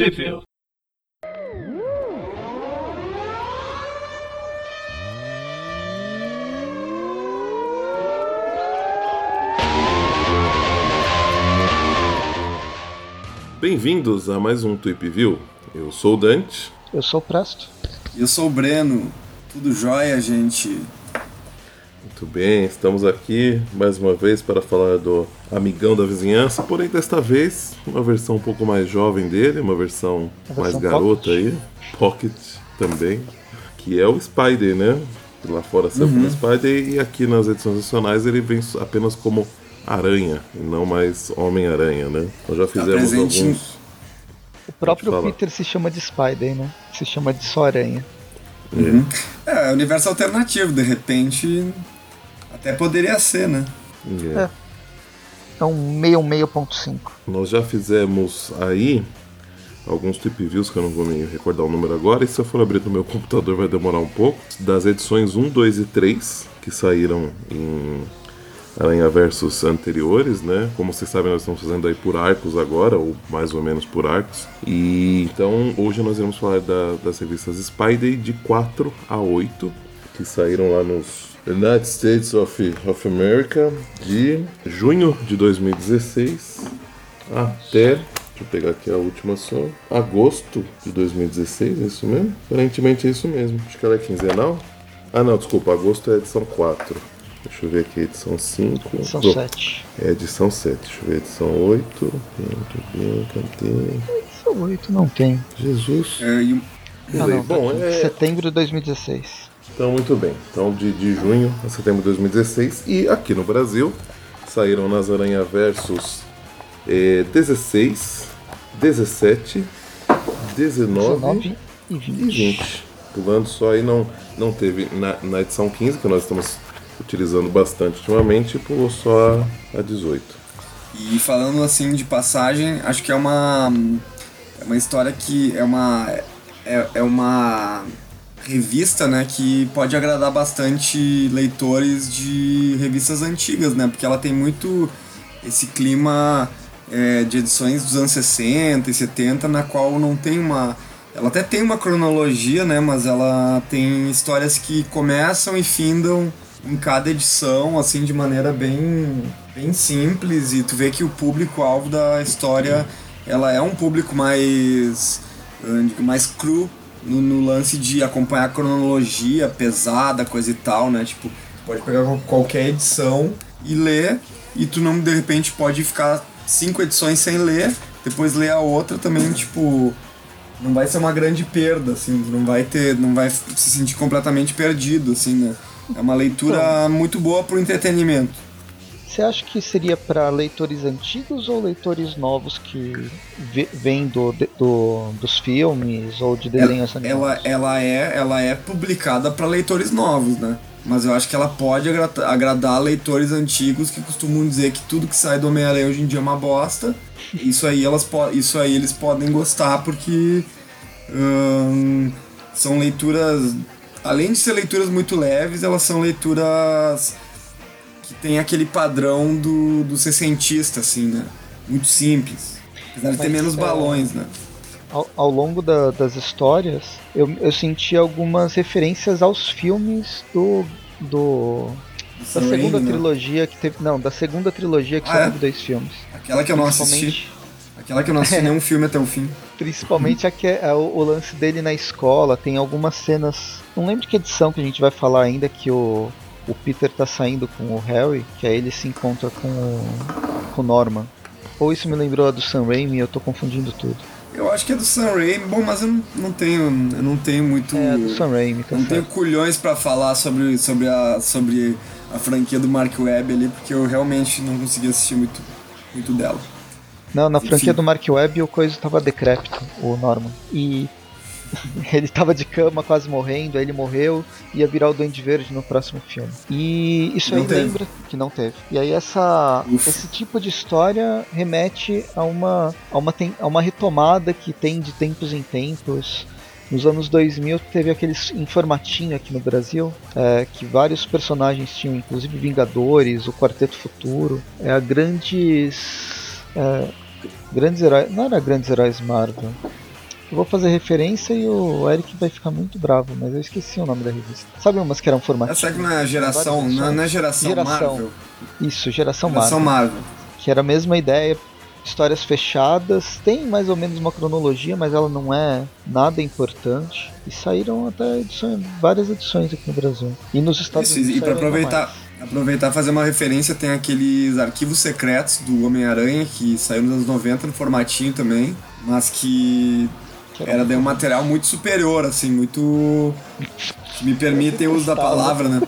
Sheffield. Bem-vindos a mais um Tweep View. Eu sou o Dante. Eu sou o Presto. Eu sou o Breno. Tudo jóia, gente? Muito bem, estamos aqui mais uma vez para falar do Amigão da Vizinhança, porém desta vez uma versão um pouco mais jovem dele, uma versão, Uma mais versão garota pocket. aí, Pocket também, que é o Spider, né? Que Lá fora sempre Uhum. o Spider e aqui nas edições nacionais ele vem apenas como Aranha e não mais Homem-Aranha, né? Nós já fizemos presente em- alguns. O próprio. Peter se chama de Spider, né? Se chama de só aranha. É, universo alternativo, de repente. Até poderia ser, né? É. É um meio meio ponto cinco. Nós já fizemos aí alguns tip views que eu não vou me recordar o número agora, e se eu for abrir no meu computador vai demorar um pouco. Das edições 1, 2 e 3, que saíram em Aranha Versus anteriores, né? Como vocês sabem, nós estamos fazendo aí por arcos agora, ou mais ou menos por arcos. E então hoje nós iremos falar da- das revistas Spidey de 4 a 8, que saíram lá nos United States of, of America de junho de 2016 até. Deixa eu pegar aqui a última só. Agosto de 2016, é isso mesmo? Aparentemente é isso mesmo. Acho que ela é quinzenal. Ah não, desculpa, agosto é edição 4. Deixa eu ver aqui, edição 5. São Pô, sete. É a edição 7. Deixa eu ver, edição 8. Muito bem, cadê? São oito, não tem. Jesus. É, e Ah, não. Bom, é. Setembro de 2016. Então, muito bem. Então, de, de junho a setembro de 2016. E aqui no Brasil, saíram nas Aranha Versus eh, 16, 17, 19, 19 e e 20. 20. Pulando só aí, não, não teve na, na edição 15, que nós estamos utilizando bastante ultimamente, pulou só a, a 18. E falando assim de passagem, acho que é uma. É uma história que é uma. É, é uma revista, né, que pode agradar bastante leitores de revistas antigas, né? Porque ela tem muito esse clima é, de edições dos anos 60 e 70, na qual não tem uma. Ela até tem uma cronologia, né? Mas ela tem histórias que começam e findam em cada edição, assim, de maneira bem, bem simples. E tu vê que o público-alvo da história, ela é um público mais, digo, mais cru no, no lance de acompanhar a cronologia pesada, coisa e tal, né? Tipo, pode pegar qual- qualquer edição e ler, e tu não, de repente, pode ficar cinco edições sem ler, depois ler a outra também, tipo não vai ser uma grande perda, assim, não vai ter, não vai se sentir completamente perdido, assim, né? É uma leitura muito boa pro entretenimento. Você acha que seria para leitores antigos ou leitores novos que vê- vêm do, do- dos filmes ou de desenhos Ela, animados? ela é, ela é publicada para leitores novos, né? Mas eu acho que ela pode agra- agradar leitores antigos que costumam dizer que tudo que sai do Homem-Aranha hoje em dia é uma bosta. Isso aí, elas isso aí eles podem gostar porque hum, são leituras. Além de ser leituras muito leves, elas são leituras que tem aquele padrão do, do sessentista, assim, né? Muito simples. Apesar de ter menos é, balões, né? Ao, ao longo da- das histórias, eu, eu senti algumas referências aos filmes do. do da segunda né? trilogia que teve. Não, da segunda trilogia que Ah, só é? teve dois filmes. Aquela que eu não assisti. Aquela que eu não assisti nenhum filme até o fim. principalmente a que é, é o, o lance dele na escola. Tem algumas cenas. Não lembro de que edição que a gente vai falar ainda que o, o Peter tá saindo com o Harry, que aí ele se encontra com o, com o Norman. Ou isso me lembrou a do Sam Raimi, eu tô confundindo tudo. Eu acho que é do Sam Raimi. Bom, mas eu não, não tenho, eu não tenho muito, É, do Sam Raimi, tá não tenho certo. culhões pra falar sobre, sobre a, sobre a franquia do Mark Webb ali, porque eu realmente não consegui assistir muito, muito dela. Não, na Enfim. franquia do Mark Webb o coisa tava decrépito, o Norman. E ele tava de cama, quase morrendo, aí ele morreu, ia virar o Duende Verde no próximo filme. E isso Não aí teve. lembra que não teve. E aí essa, esse tipo de história remete a uma, a, uma tem- a uma retomada que tem de tempos em tempos. Nos anos 2000 teve aqueles em formatinho aqui no Brasil, é, que vários personagens tinham, inclusive Vingadores, o Quarteto Futuro, é, grandes é, grandes heróis, não era grandes heróis Marvel, Eu vou fazer referência e o Eric vai ficar muito bravo, mas eu esqueci o nome da revista. Sabe umas que eram formatinhas? Essa não é a geração, não é geração, Geração. Marvel. Isso, geração, Geração Marvel. Marvel. Que era a mesma ideia, histórias fechadas, tem mais ou menos uma cronologia, mas ela não é nada importante. E saíram até edições, várias edições aqui no Brasil. E nos Estados Isso, Unidos. e ainda aproveitar, aproveitar e fazer uma referência, tem aqueles arquivos secretos do Homem-Aranha que saiu nos anos 90 no formatinho também, mas que Que era daí um material muito superior, assim, muito. que me permitem o uso da palavra, né?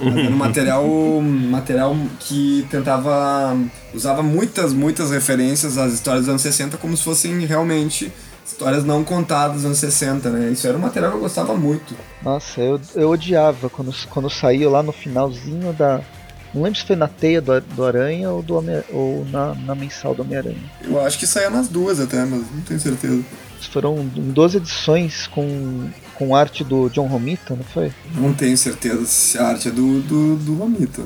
Era um material, material que tentava. usava muitas, muitas referências às histórias dos anos 60 como se fossem realmente histórias não contadas dos anos 60, né? Isso era um material que eu gostava muito. Nossa, eu, eu odiava quando, quando saiu lá no finalzinho da. Não lembro se foi na teia do, do Aranha ou, do Homem, ou na, na mensal do Homem-Aranha. Eu acho que saía nas duas até, mas não tenho certeza. Foram 12 edições com, com arte do John Romita, não foi? Não tenho certeza se a arte é do, do, do Romita.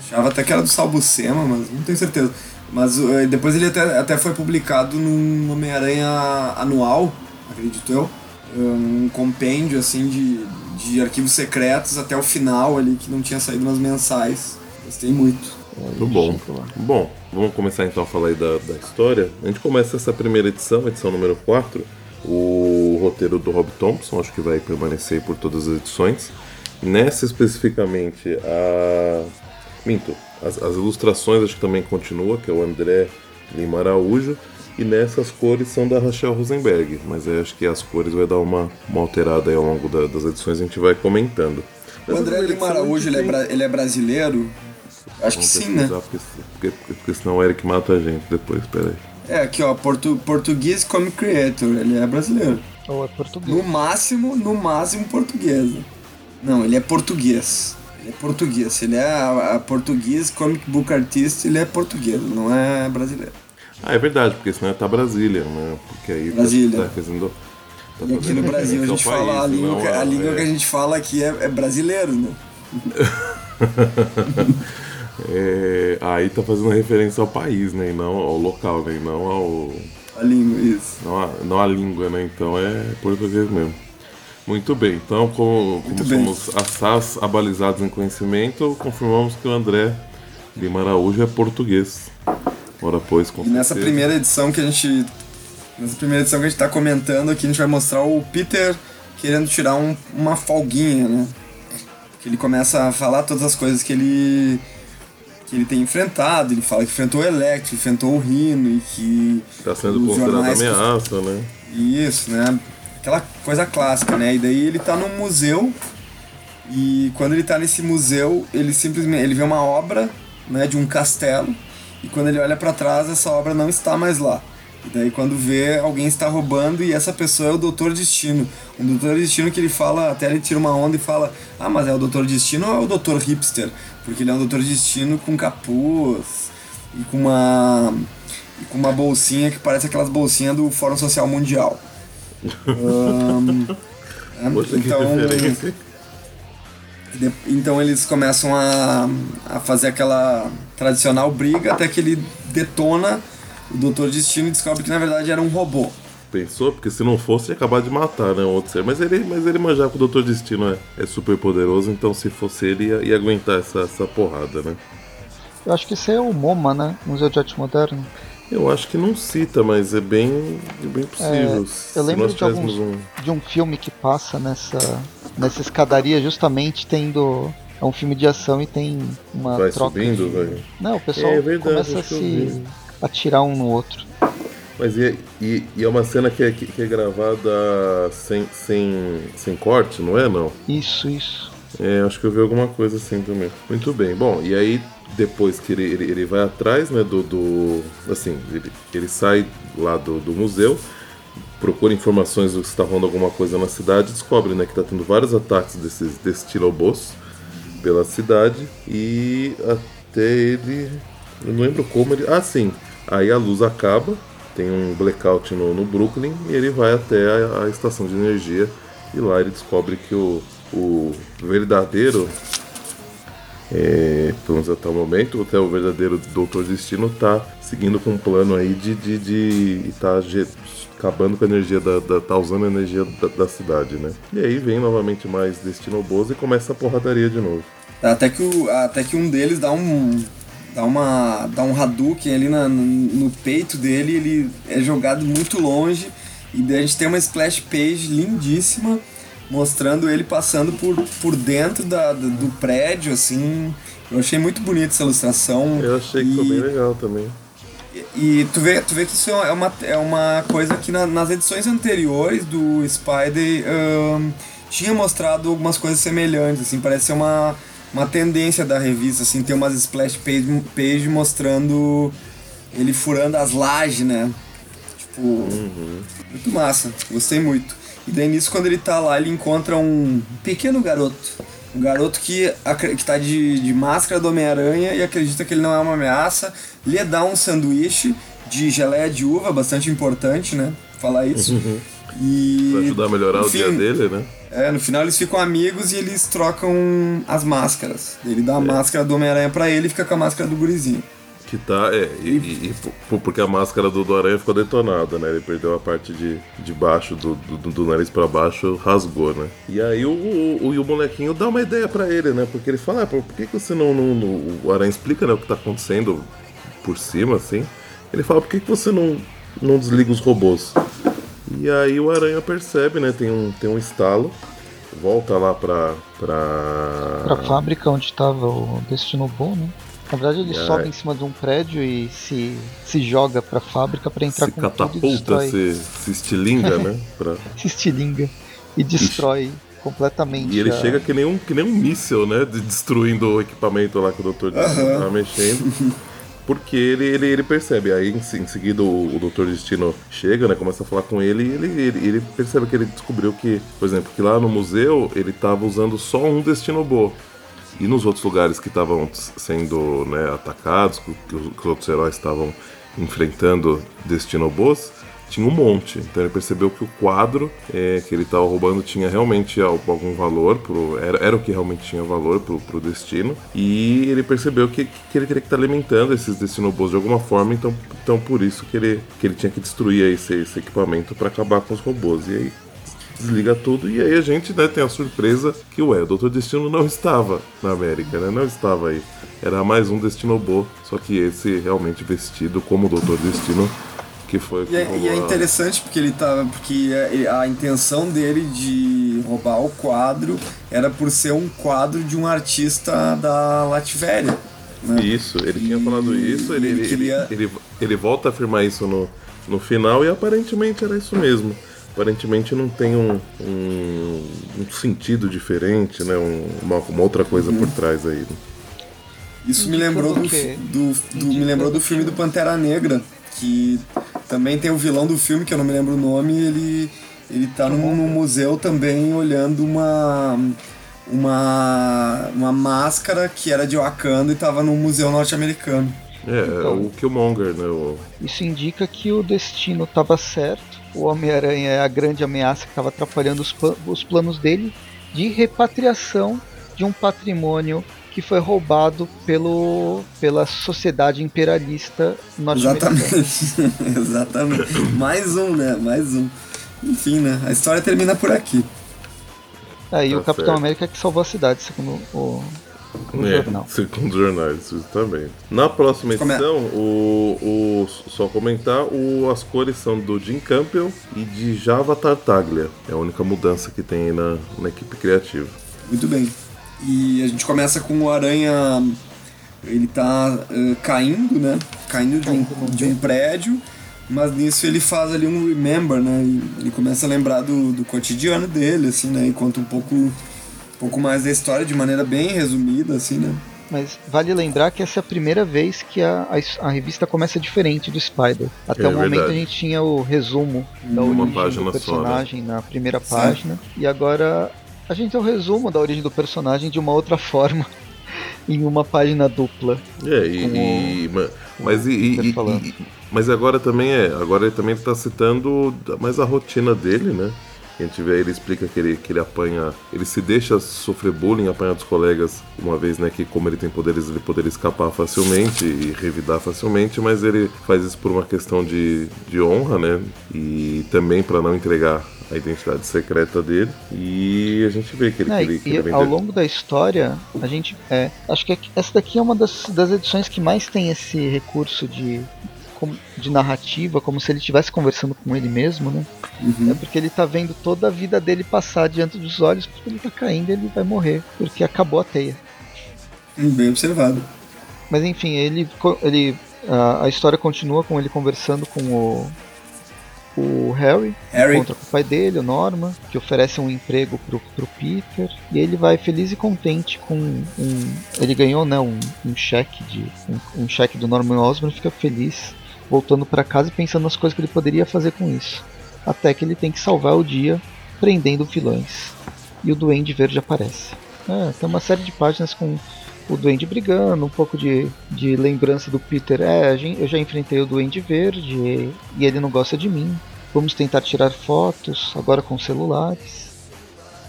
Achava até que era do Salbucema, mas não tenho certeza. Mas eh, depois ele até, até foi publicado num Homem-Aranha anual, acredito eu. Um compêndio assim de, de arquivos secretos até o final ali, que não tinha saído nas mensais. Gostei muito. Muito bom. Bom, vamos começar então a falar aí da, da história. A gente começa essa primeira edição, edição número 4. O roteiro do Rob Thompson, acho que vai permanecer por todas as edições. Nessa especificamente, a. Minto, as, as ilustrações acho que também continua, que é o André Lima Araújo. E nessas cores são da Rachel Rosenberg, mas aí acho que as cores vai dar uma, uma alterada aí ao longo da- das edições, a gente vai comentando. O Nessa André Lima Araújo, ele é, ele é brasileiro? Acho que Vamos sim, né? Porque, porque, porque senão o Eric mata a gente depois, peraí. É, aqui ó, portu, português Comic Creator, ele é brasileiro. Ou é português? No máximo, no máximo português. Não, ele é português. Ele é português. Ele é a, a português comic book artist, ele é português, não é brasileiro. Ah, é verdade, porque senão tá Brasília, né? Porque aí tá- Brasília. tá fazendo. tá E aqui no Brasil a ao gente fala a país, língua, não a língua é, que a gente fala aqui é, é brasileiro, né? é, aí tá fazendo referência ao país, né? E não ao local, né? E não ao. A língua, isso. Não a, não a língua, né? Então é português mesmo. Muito bem, então como, como bem. somos assaz abalizados em conhecimento, confirmamos que o André Lima Araújo é português. Ora, pois, com E nessa certeza. primeira edição que a gente. Nessa primeira edição que a gente tá comentando aqui, a gente vai mostrar o Peter querendo tirar um- uma folguinha, né? Que ele começa a falar todas as coisas que ele. que ele tem enfrentado. Ele fala que enfrentou o Electro, enfrentou o Rino e que. Tá sendo considerado jornais que- ameaça, né? Isso, né? Aquela coisa clássica, né? E daí ele tá num museu e quando ele tá nesse museu, ele simplesmente ele vê uma obra, né, de um castelo e quando ele olha pra trás, essa obra não está mais lá. E daí quando vê, alguém está roubando e essa pessoa é o Doutor Destino. Um Doutor Destino que ele fala, até ele tira uma onda e fala: "Ah, mas é o Doutor Destino ou é o Doutor Hipster?" Porque ele é um Doutor Destino com capuz e com uma e com uma bolsinha que parece aquelas bolsinhas do Fórum Social Mundial. É, que então, então eles começam a, a fazer aquela tradicional briga até que ele detona o Doutor Destino e descobre que na verdade era um robô. Pensou? Porque se não fosse, ia acabar de matar, né? O outro ser. Mas ele, mas ele manjar que o Dr. Destino é, é super poderoso, então se fosse ele, ia, ia aguentar essa, essa porrada, né? Eu acho que esse é o MoMA, né? Museu de Arte Moderna. Eu acho que não cita, mas é bem, é bem possível. Se eu lembro de alguns um. de um filme que passa nessa nessa escadaria justamente tendo é um filme de ação e tem uma Vai troca subindo, de... vai. Não, o pessoal É verdade, começa a se atirar um no outro. Mas e, e, e é uma cena que é, que, que é gravada sem, sem, sem corte, não é? Não. Isso, isso. É, acho que eu vi alguma coisa assim também. Muito bem. Bom, e aí depois que ele, ele, ele vai atrás, né, do... do assim, ele, ele sai lá do, do museu, procura informações do que está rolando alguma coisa na cidade, descobre, né, que está tendo vários ataques desses, desses tirobos pela cidade e até ele... Eu não lembro como ele... Ah, sim. Aí a luz acaba, tem um blackout no, no Brooklyn e ele vai até a, a estação de energia e lá ele descobre que o, o verdadeiro é, pelo menos até o momento, até o verdadeiro Doutor Destino tá seguindo com um plano aí de, de, de tá acabando com a energia da, da tá usando a energia da, da, cidade, né? E aí vem novamente mais Destino Bozo e começa a porradaria de novo. Até que, o, até que um deles dá um dá uma dá um Hadouken ali na, no, no peito dele, ele é jogado muito longe e daí a gente tem uma splash page lindíssima mostrando ele passando por, por dentro da, do, do prédio, assim. Eu achei muito bonita essa ilustração. Eu achei que e, foi bem legal também. E, tu, vê, tu vê que isso é uma, é uma coisa que na, nas edições anteriores do Spider um, tinha mostrado algumas coisas semelhantes, assim, parece ser uma, uma tendência da revista, assim, ter umas splash page, page mostrando ele furando as lajes, né? Tipo, uhum. muito massa, gostei muito. E daí nisso, quando ele tá lá, ele encontra um pequeno garoto. Um garoto que, que tá de, de máscara do Homem-Aranha e acredita que ele não é uma ameaça. Lhe dá um sanduíche de geleia de uva, bastante importante, né? Falar isso. Uhum. E. Pra ajudar a melhorar o dia dele, né? É, no final eles ficam amigos e eles trocam as máscaras. Ele dá a é. máscara do Homem-Aranha pra ele e fica com a máscara do gurizinho. Que tá, é, e, e, e, porque a máscara do, do Aranha ficou detonada, né? Ele perdeu a parte de, de baixo, do, do, do nariz para baixo, rasgou, né? E aí o, o, o, o molequinho dá uma ideia para ele, né? Porque ele fala, ah, por que, que você não, não, não, O Aranha explica né, o que tá acontecendo por cima, assim. Ele fala, por que, que você não, não desliga os robôs? E aí o Aranha percebe, né? Tem um, tem um estalo volta lá pra. pra. pra fábrica onde tava o Destino Bom, né? Na verdade, ele é. sobe em cima de um prédio e se, se joga pra fábrica para entrar se com catapulta, e. Se, se estilinga, né? Pra... se estilinga e destrói Ixi. completamente. E ele a... chega que nem um, que nem um míssil, né? destruindo o equipamento lá que o Dr. Destino tá mexendo. Porque ele, ele, ele percebe, aí em, em seguida o, o Dr. Destino chega, né? Começa a falar com ele e ele, ele, ele percebe que ele descobriu que, por exemplo, que lá no museu ele tava usando só um Destino Bo. E nos outros lugares que estavam sendo né, atacados, que, que os outros heróis estavam enfrentando Destinobos, tinha um monte. Então ele percebeu que o quadro é, que ele estava roubando tinha realmente algum valor, pro, era, era o que realmente tinha valor pro, pro destino. E ele percebeu que, que ele teria que estar tá alimentando esses Destinobos de alguma forma, então, então por isso que ele, que ele tinha que destruir esse, esse equipamento para acabar com os robôs. E aí desliga tudo e aí a gente né, tem a surpresa que ué, o Doutor Destino não estava na América, né? Não estava aí. Era mais um Destino Bo, só que esse realmente vestido como o Doutor Destino que foi e, é, e é interessante porque ele tava porque a, a, intenção dele de roubar o quadro era por ser um quadro de um artista da Latvéria né? isso ele e, tinha falado isso ele, ele, queria... ele, ele, ele, volta a afirmar isso no, no final e aparentemente era isso mesmo aparentemente não tem um, um, um sentido diferente, né? Um, uma, uma, outra coisa uhum. por trás aí. Né? Isso me lembrou do, do, do, me lembrou do filme do Pantera Negra, que também tem o vilão do filme, que eu não me lembro o nome, ele, ele tá num, num museu também olhando uma, uma, uma máscara que era de Wakanda e tava num museu norte-americano. É, então, o Killmonger, né? O... Isso indica que o destino estava certo o Homem-Aranha é a grande ameaça que estava atrapalhando os, os planos dele de repatriação de um patrimônio que foi roubado pelo, pela sociedade imperialista norte-americana. Exatamente. Exatamente. Mais um, né? Mais um. Enfim, né? A história termina por aqui. Aí tá o Capitão certo. América que salvou a cidade, segundo o, no é, jornal. Segundo os jornais, justamente. Na próxima edição, o, o, só comentar, o, as cores são do Jim Campbell e de Java Tartaglia. É a única mudança que tem na, na equipe criativa. Muito bem. E a gente começa com o Aranha. Ele tá uh, caindo, né? Caindo de um, de um prédio. Mas nisso ele faz ali um remember, né? Ele começa a lembrar do, do cotidiano dele, assim, né? E conta um pouco pouco mais da história de maneira bem resumida, assim, né? Mas vale lembrar que essa é a primeira vez que a, a, a revista começa diferente do Spider. Até é, o momento verdade. a gente tinha o resumo da Uma origem do personagem só, né? na primeira página. Sim. E agora a gente tem o resumo da origem do personagem de uma outra forma. em uma página dupla. É, e, e o, mas, e, e, mas agora também é, agora ele também está citando mais a rotina dele, né? A gente vê, ele explica que ele, que ele apanha, ele se deixa sofrer bullying, apanha dos colegas, uma vez, né, que como ele tem poderes, ele poderia escapar facilmente e revidar facilmente, mas ele faz isso por uma questão de, de honra, né, e também para não entregar a identidade secreta dele. E a gente vê que ele, É, que ele, que e ele ao longo da história, a gente. É, acho que essa daqui é uma das, das edições que mais tem esse recurso de, de narrativa, como se ele estivesse conversando com ele mesmo, né? É porque ele tá vendo toda a vida dele passar diante dos olhos, porque ele tá caindo e ele vai morrer, porque acabou a teia. Hum, Bem observado. Mas enfim, ele, ele a, a história continua com ele conversando com o, o Harry, Harry. contra o pai dele, o Norman, que oferece um emprego pro, pro Peter, e ele vai feliz e contente com um. Ele ganhou né, um, um cheque de. Um, um cheque do Norman Osborn fica feliz, voltando para casa e pensando nas coisas que ele poderia fazer com isso. Até que ele tem que salvar o dia prendendo vilões. E o Duende Verde aparece. Ah, tem uma série de páginas com o Duende brigando, um pouco de, de lembrança do Peter. É, eu já enfrentei o Duende Verde e, e ele não gosta de mim. Vamos tentar tirar fotos, agora com celulares.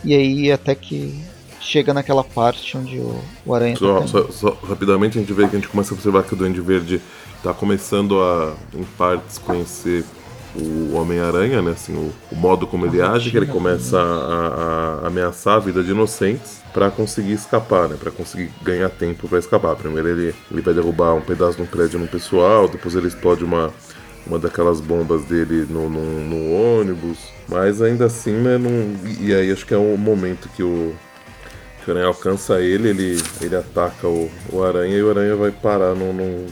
E aí até que chega naquela parte onde o, o Aranha Só, tá só- só rapidamente a gente vê que a gente começa a observar que o Duende Verde tá começando a, em partes, conhecer o Homem-Aranha, né? Assim, o, o modo como ele age, que ele começa a, a ameaçar a vida de inocentes para conseguir escapar, né? Para conseguir ganhar tempo para escapar. Primeiro ele, ele vai derrubar um pedaço de um prédio no pessoal, depois ele explode uma, uma daquelas bombas dele no, no, no ônibus. Mas ainda assim, né? Não, e aí acho que é o momento que o, que o aranha alcança ele, ele, ele ataca o, o aranha e o aranha vai parar no, no,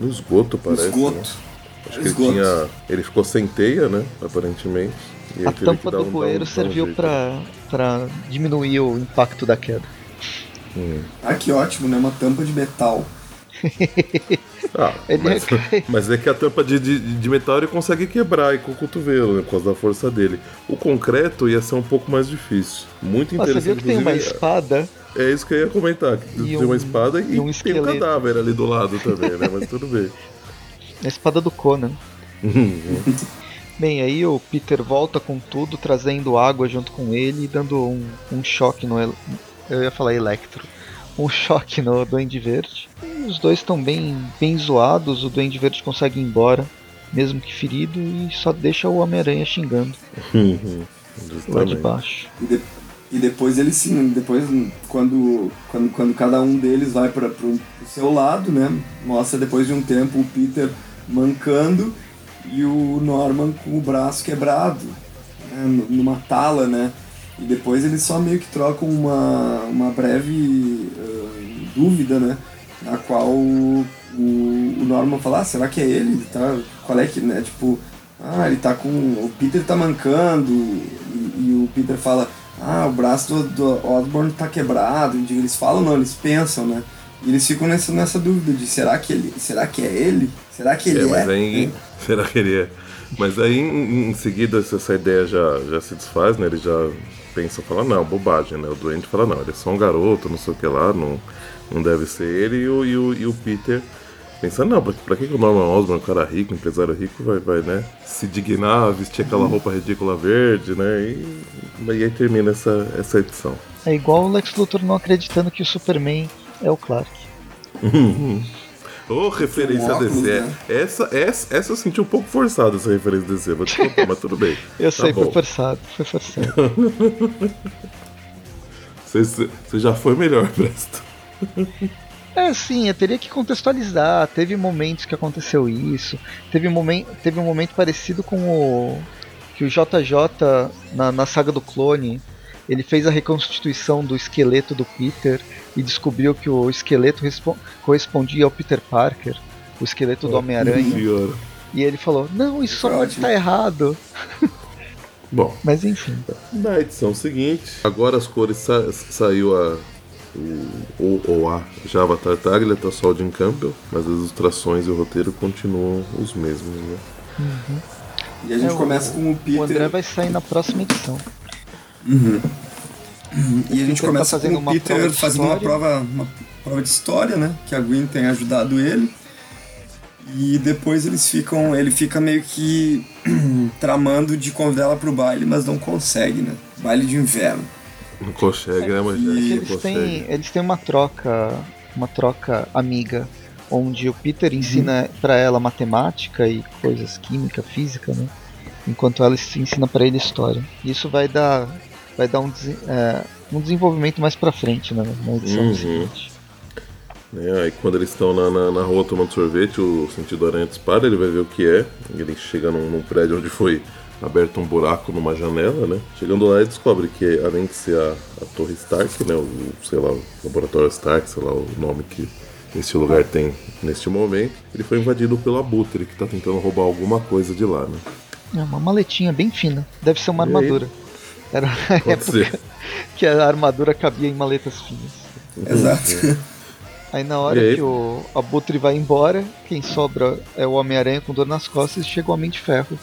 no esgoto, parece. Esgoto. Né? Acho que ele Esgoto. tinha. Ele ficou sem teia, né? Aparentemente. E A tampa do um- um- bueiro um serviu pra, pra diminuir o impacto da queda. Hum. Ah, que ótimo, né? Uma tampa de metal. Ah, Ele mas, recai. mas é que a tampa de, de, de metal ele consegue quebrar aí com o cotovelo, né? Por causa da força dele. O concreto ia ser um pouco mais difícil. Muito Mas você interessante. viu que tem uma espada? É isso que eu ia comentar. Que E tem um- uma espada e, e um tem um esqueleto. cadáver ali do lado também, né? Mas tudo bem. A espada do Conan. Bem, aí o Peter volta com tudo, trazendo água junto com ele e dando um, um choque no. Eu ia falar Electro. Um choque no Duende Verde. E os dois estão bem, bem zoados. O Duende Verde consegue ir embora, mesmo que ferido, e só deixa o Homem-Aranha xingando lá de baixo. E, de- depois eles sim, depois quando, quando, quando cada um deles vai para pro seu lado, né? Mostra depois de um tempo o Peter mancando e o Norman com o braço quebrado, né, numa tala, né? E depois eles só meio que trocam uma, uma breve ah, dúvida, né? Na qual o, o Norman fala, ah, será que é ele? Ele Tá, qual é que, né? Tipo, ah, ele tá com. O Peter tá mancando. E, e o Peter fala, ah, o braço do, do Osborn tá quebrado. Eles falam, não, eles pensam, né? E eles ficam nessa, nessa dúvida de será que ele. Será que é ele? Será que ele É, é? mas aí. Será que ele é? Mas aí em, em seguida essa, ideia já, já se desfaz, né? Eles já pensam, falam, não, bobagem, né? O doente fala, não, ele é só um garoto, não sei o que lá, não, não deve ser ele. E o, e o, e o Peter pensa, não, pra, pra que, que o Norman Osborn, um cara rico, empresário rico, vai, vai né? Se dignar, vestir aquela roupa ridícula verde, né? E, e aí termina essa, essa edição. É igual o Lex Luthor não acreditando que o Superman é o Clark. Ô, referência Um óculos, DC. né? Essa, essa, essa eu senti um pouco forçada, essa referência DC, vou te contar, mas tudo bem. Eu Tá sei, bom. foi forçado, foi forçado. Você, você já foi melhor, Presto. É, sim, eu teria que contextualizar. Teve momentos que aconteceu isso. Teve, momen teve um momento parecido com o. Que o JJ, na, na saga do clone, ele fez a reconstituição do esqueleto do Peter e descobriu que o esqueleto respo- correspondia ao Peter Parker, o esqueleto do Homem-Aranha. E ele falou: Não, isso só pode estar errado. Bom, Mas enfim. na edição seguinte, agora as cores sa saiu a. O, o, ou a Java Tartaglia, tá só o Jim Campbell, mas as ilustrações e o roteiro continuam os mesmos, né? E a gente É, o- começa com o Peter. O André vai sair na próxima edição. E a gente Peter começa tá fazendo com o uma Peter prova de fazendo uma história. prova, uma prova de história, né? Que a Gwen tem ajudado ele. E depois eles ficam. Ele fica meio que tramando de convidar ela pro baile, mas não consegue, né? Baile de inverno. Não consegue, né, mas É eles, têm, eles têm uma troca, uma troca amiga, onde o Peter ensina pra ela matemática e coisas química, física, né? Enquanto ela se ensina pra ele história. Isso vai dar, vai dar um, é, um desenvolvimento mais pra frente, né? Na edição Uhum. seguinte. Né, Aí quando eles estão na, na, na rua tomando sorvete, o sentido aranha dispara, ele vai ver o que é. Ele chega num, num prédio onde foi aberto um buraco numa janela, né? Chegando lá ele descobre que além de ser a, a Torre Stark, né? O, sei lá, o Laboratório Stark, sei lá o nome que esse lugar tem neste momento, ele foi invadido pelo Abutre, que tá tentando roubar alguma coisa de lá, né? É uma maletinha bem fina. Deve ser uma E aí? armadura. Era a Pode época ser. que a armadura cabia em maletas finas. Exato. Aí na hora aí? que o Abutre vai embora, quem sobra é o Homem-Aranha com dor nas costas e chega o Homem de Ferro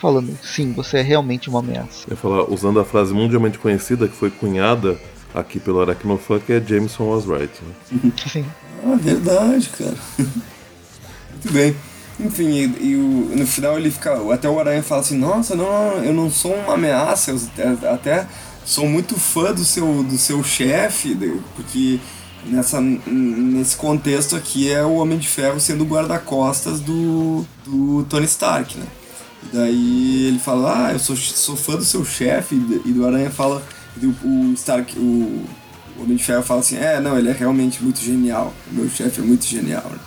falando, sim, você é realmente uma ameaça. Eu ia falar, usando a frase mundialmente conhecida que foi cunhada aqui pelo Aracnofan, que é Jameson was right. Né? Assim, Ah, verdade, cara. Muito bem. Enfim, e, e o- no final ele fica. Até o Aranha fala assim, nossa, não, não, eu não sou uma ameaça, eu até- sou muito fã do seu, do seu chefe, de- porque nessa, nesse contexto aqui é o Homem de Ferro sendo o guarda-costas do, do Tony Stark, né? E daí ele fala, ah, eu sou, sou fã do seu chefe, e do Aranha fala, o, o Stark, o, o Homem de Ferro fala assim, é, não, ele é realmente muito genial, o meu chefe é muito genial. né?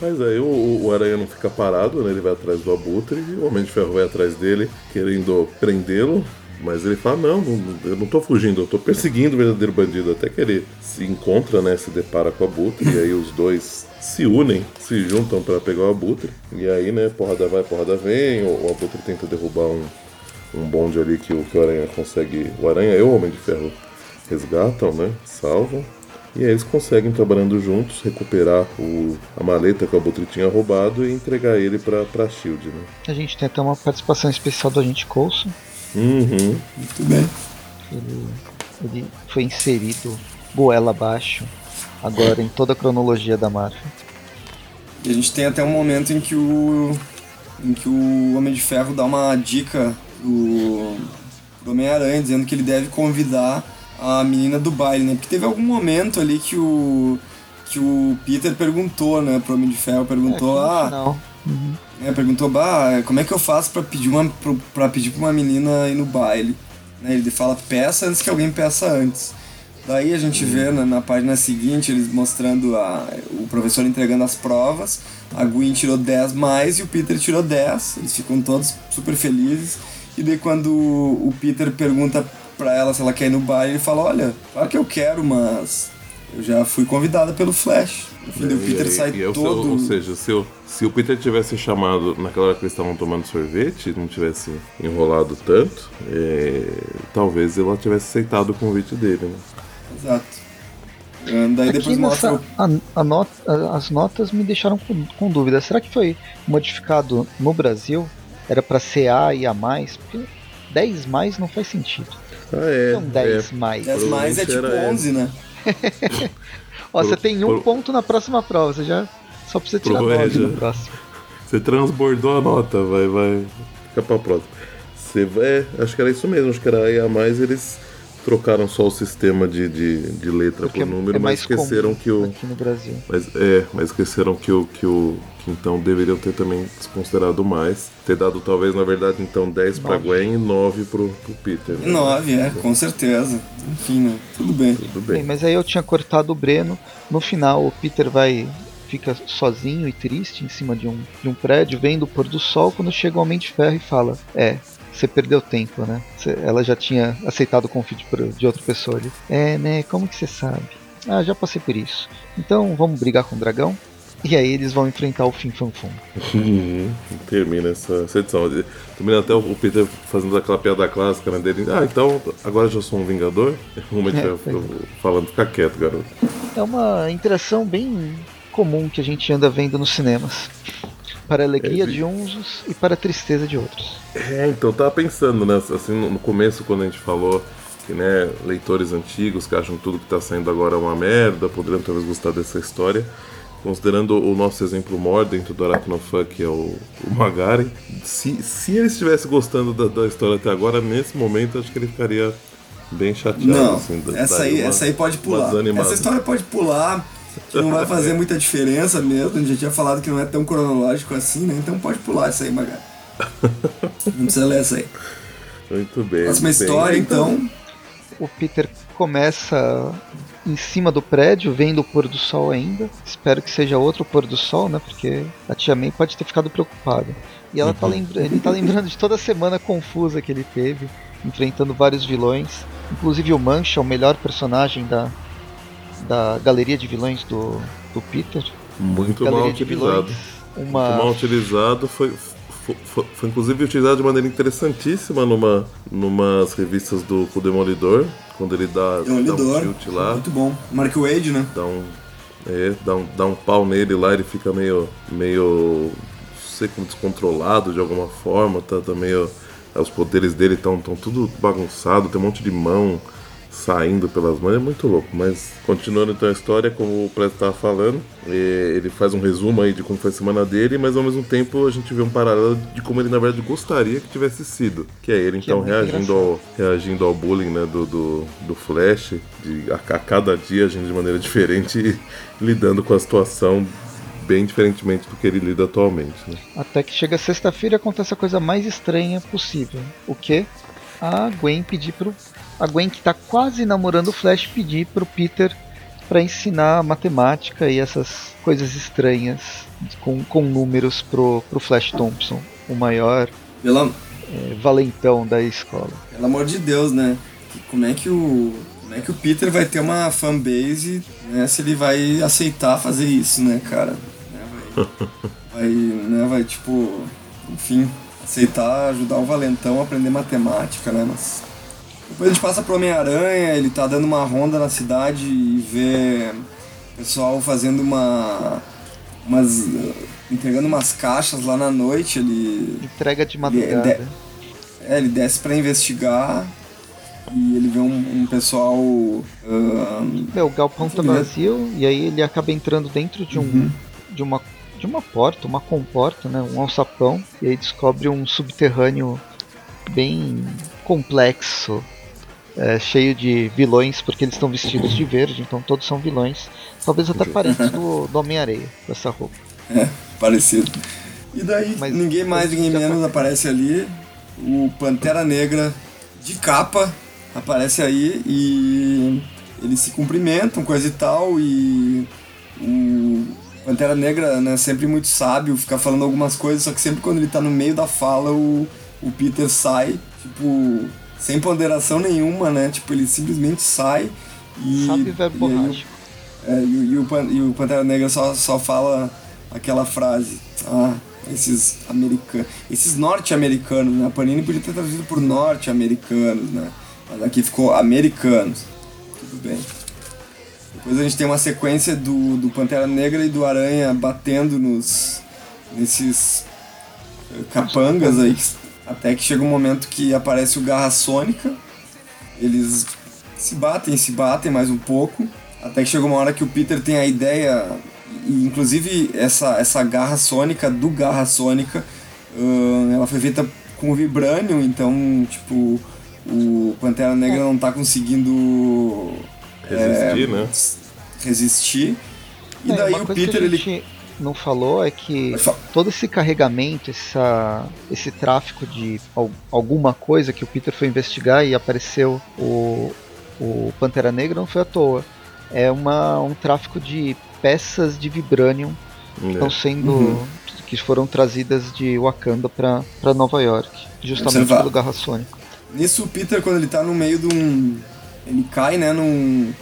Mas aí o, o Aranha não fica parado, né? Ele vai atrás do Abutre e o Homem de Ferro vai atrás dele, querendo prendê-lo. Mas ele fala, não, não, eu não tô fugindo, eu tô perseguindo o verdadeiro bandido. Até que ele se encontra, né? Se depara com o Abutre, e aí os dois se unem, se juntam para pegar o Abutre. E aí, né, porrada vai, porrada vem, o, o Abutre tenta derrubar um, um bonde ali que o, que o Aranha consegue. O Aranha e o Homem de Ferro resgatam, né? Salvam. E aí eles conseguem, trabalhando juntos, recuperar o, a maleta que o Abutre tinha roubado e entregar ele pra, pra Shield, né? a gente tem até uma participação especial do Agente Coulson. Uhum. Muito bem. Ele, ele foi inserido goela abaixo agora em toda a cronologia da Marvel. E a gente tem até um momento em que o. em que o Homem de Ferro dá uma dica pro, pro Homem-Aranha, dizendo que ele deve convidar a menina do baile, né? Porque teve algum momento ali que o. que o Peter perguntou, né, pro Homem de Ferro, perguntou, É, ah. Uhum. É, perguntou, bah, como é que eu faço pra pedir, uma, pra pedir pra uma menina ir no baile? Né, ele fala, peça antes que alguém peça antes. Daí a gente vê na, na página seguinte eles mostrando a, o professor entregando as provas. A Gwen tirou 10 mais e o Peter tirou 10. Eles ficam todos super felizes. E daí quando o Peter pergunta pra ela se ela quer ir no baile, ele fala, olha, claro que eu quero, mas eu já fui convidada pelo Flash. Enfim, daí o E Peter aí- sai e aí, todo... Ou seja, se o, se o Peter tivesse chamado naquela hora que eles estavam tomando sorvete, não tivesse enrolado tanto, é, talvez ela tivesse aceitado o convite dele, né? Exato. Daí Aqui depois mostra nessa, o a, a not- a- as notas me deixaram com, com dúvida. Será que foi modificado no Brasil? Era pra ser A e A mais? Porque 10 mais não faz sentido. Ah, é. Não 10 mais. 10 mais é tipo Provavelmente era 11, né? Ó, você Pro- tem um pro- ponto na próxima prova, você já só precisa tirar Provavelmente, 9 no é. próximo. Você transbordou a nota, vai, vai. Fica pra próxima. Você vai. Acho que era isso mesmo, acho que era aí a mais eles trocaram só o sistema de, de, de letra Porque por número, é mas esqueceram que o. aqui no Brasil. Mas é, mas esqueceram que o que o que então deveriam ter também desconsiderado mais, ter dado talvez na verdade então 10 pra Nove. é Gwen e 9 pro, pro Peter. né? 9, é, com certeza. Enfim, né? Tudo bem. Tudo Bem, bem. mas aí eu tinha cortado o Breno. No final, o Peter vai fica sozinho e triste em cima de um, de um prédio, vendo o pôr do sol, quando chega o Homem de Ferro e fala: É, você perdeu tempo, né? Você- ela já tinha aceitado o convite de outra pessoa ali. É, né? Como que você sabe? Ah, já passei por isso. Então vamos brigar com o dragão? E aí eles vão enfrentar o Fim Fan Fum. Uhum. Termina essa, essa edição. Termina até o Peter fazendo aquela piada clássica né, dele. Ah, então agora eu já sou um Vingador? Homem de É, Ferro pois é. falando, fica quieto, garoto. É uma interação bem comum que a gente anda vendo nos cinemas. Para a alegria É, de uns e para a tristeza de outros. É, então eu tava pensando, né? Assim, no começo, quando a gente falou que, né, leitores antigos que acham que tudo que tá saindo agora é uma merda, poderiam talvez gostar dessa história. considerando o nosso exemplo maior dentro do Arachnofan, que é o, o Magari, se, se ele estivesse gostando da, da, história até agora, nesse momento, acho que ele ficaria bem chateado. Não, assim, essa, aí, uma, essa aí pode pular. Essa história pode pular, não vai fazer muita diferença mesmo. A gente já tinha falado que não é tão cronológico assim, né? Então pode pular essa aí, Magari. não precisa ler essa aí. Muito bem. Próxima história, bem. então. O Peter começa em cima do prédio, vendo o pôr do sol ainda. Espero que seja outro pôr do sol, né? Porque a tia May pode ter ficado preocupada. E ela tá uhum. tá lembrando, ele tá lembrando de toda a semana confusa que ele teve, enfrentando vários vilões. Inclusive o Mancha, o melhor personagem da, da galeria de vilões do, do Peter. Muito mal utilizado. Vilões, uma... Muito mal utilizado. Foi, foi, foi, inclusive utilizado de maneira interessantíssima numa numas revistas do o Demolidor, quando ele dá, Demolidor, dá um tilt lá. Muito bom. Mark Wade, né? Dá um, é, dá um, dá um pau nele lá, ele fica meio. meio. não sei como descontrolado de alguma forma, tá, tá meio. Os poderes dele estão tão tudo bagunçado, tem um monte de mão saindo pelas mãos, é muito louco. Mas continuando então a história, como o Preto estava falando, ele faz um resumo aí de como foi a semana dele, mas ao mesmo tempo a gente vê um paralelo de como ele na verdade gostaria que tivesse sido. Que é ele então é reagindo, ao, reagindo ao bullying né, do, do, do Flash, de, a, a cada dia agindo de maneira diferente e lidando com a situação bem diferentemente do que ele lida atualmente. Né? Até que chega sexta-feira e acontece a coisa mais estranha possível. O que? A Gwen pedir pro a Gwen que tá quase namorando o Flash pedir pro Peter para ensinar matemática e essas coisas estranhas com, com números pro, pro Flash Thompson, o maior é, valentão da escola. Pelo amor de Deus, né? Como é que o como é que o Peter vai ter uma fanbase né, se ele vai aceitar fazer isso, né, cara? Né, vai, vai, né, vai tipo, enfim, aceitar ajudar o valentão a aprender matemática, né? Mas depois a gente passa pro Homem-Aranha, ele tá dando uma ronda na cidade e vê pessoal fazendo uma. umas. entregando umas caixas lá na noite, ele. Entrega de madrugada. Ele, é, ele desce para investigar e ele vê um, um pessoal. Uh, é, o galpão tá vazio e aí ele acaba entrando dentro de um. Uhum. de uma. de uma porta, uma comporta, né? Um alçapão, e aí descobre um subterrâneo bem complexo é, cheio de vilões, porque eles estão vestidos de verde, então todos são vilões. Talvez até parentes do, do Homem-Areia, com essa roupa. É, parecido. E daí, Mas, ninguém mais, ninguém menos aparece ali. O Pantera Negra de capa aparece aí e eles se cumprimentam, coisa e tal, e o Pantera Negra, né, sempre muito sábio, fica falando algumas coisas, só que sempre quando ele tá no meio da fala, o, o Peter sai, tipo, sem ponderação nenhuma, né? Tipo, ele simplesmente sai e. Sabe verbo borrástico. É, e, e, o, e o Pantera Negra só, só fala aquela frase. Ah, esses americanos. Esses norte-americanos, né? A Panini podia ter traduzido por norte-americanos, né? Mas aqui ficou americanos. Tudo bem. Depois a gente tem uma sequência do, do Pantera Negra e do Aranha batendo nos. nesses capangas aí até que chega um momento que aparece o Garra Sônica. Eles se batem, se batem mais um pouco. Até que chega uma hora que o Peter tem a ideia. E inclusive essa, essa garra sônica do Garra Sônica, uh, ela foi feita com Vibranium, então tipo, o Pantera Negra não está conseguindo resistir, é, né? Resistir. E é, daí o Peter ele não falou é que todo esse carregamento, essa, esse tráfico de alguma coisa que o Peter foi investigar e apareceu o, o Pantera Negra não foi à toa. É uma, um tráfico de peças de Vibranium que é. estão sendo. Uhum. que foram trazidas de Wakanda para Nova York. Justamente pelo Garra Sônico. Nisso o Peter, quando ele tá no meio de um. Ele cai, né, num.